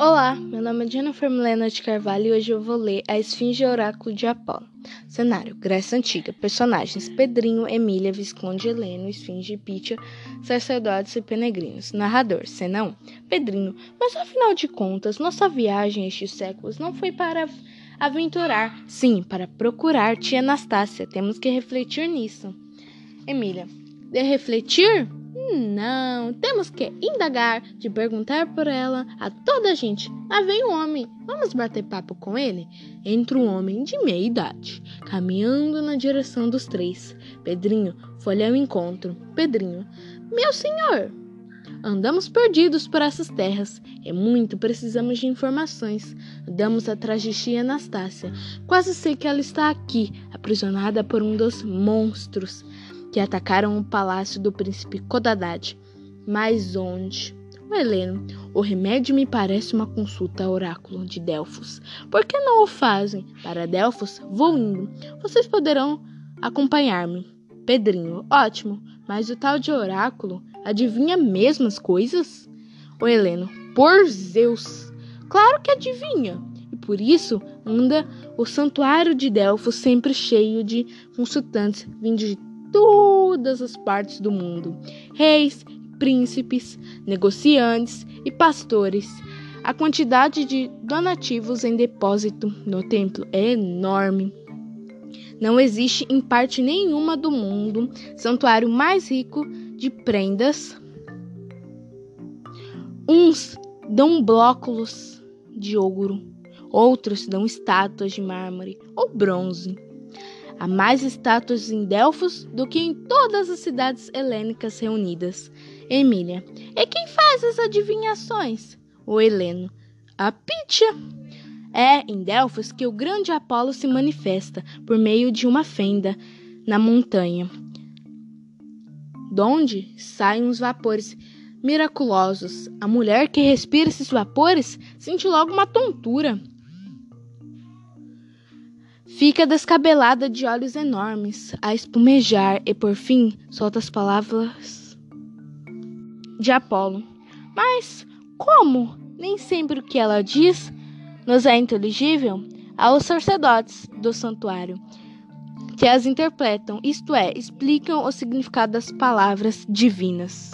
Olá, meu nome é Jennifer Milena de Carvalho e hoje eu vou ler A Esfinge Oráculo de Apolo. Cenário: Grécia Antiga. Personagens: Pedrinho, Emília, Visconde Heleno, Esfinge, Pitia, sacerdotes e peregrinos. Narrador: 1. Pedrinho, mas afinal de contas, nossa viagem estes séculos não foi para aventurar, sim, para procurar tia Anastácia. Temos que refletir nisso. Emília: De refletir? Não, temos que indagar, de perguntar por ela a toda a gente. Lá vem um homem, vamos bater papo com ele? Entra um homem de meia idade, caminhando na direção dos três. Pedrinho foi ao encontro. Pedrinho, meu senhor, andamos perdidos por essas terras. É muito, precisamos de informações. Andamos atrás de tia Anastácia. Quase sei que ela está aqui, aprisionada por um dos monstros que atacaram o palácio do príncipe Codadad. Mas onde? O Heleno, o remédio me parece uma consulta ao oráculo de Delfos. Por que não o fazem? Para Delfos, vou indo. Vocês poderão acompanhar-me. Pedrinho, ótimo, mas o tal de oráculo adivinha mesmo as coisas? O Heleno, por Zeus, claro que adivinha. E por isso anda o santuário de Delfos sempre cheio de consultantes vindos de todas as partes do mundo: reis, príncipes, negociantes e pastores. A quantidade de donativos em depósito no templo é enorme. Não existe em parte nenhuma do mundo santuário mais rico de prendas. Uns dão blóculos de ouro, outros dão estátuas de mármore ou bronze. Há mais estátuas em Delfos do que em todas as cidades helênicas reunidas. Emília. E quem faz as adivinhações? O Heleno. A Pítia. É em Delfos que o grande Apolo se manifesta por meio de uma fenda na montanha, donde saem os vapores miraculosos. A mulher que respira esses vapores sente logo uma tontura. Fica descabelada de olhos enormes, a espumejar e por fim solta as palavras de Apolo. Mas como? Nem sempre o que ela diz nos é inteligível aos sacerdotes do santuário, que as interpretam, isto é, explicam o significado das palavras divinas.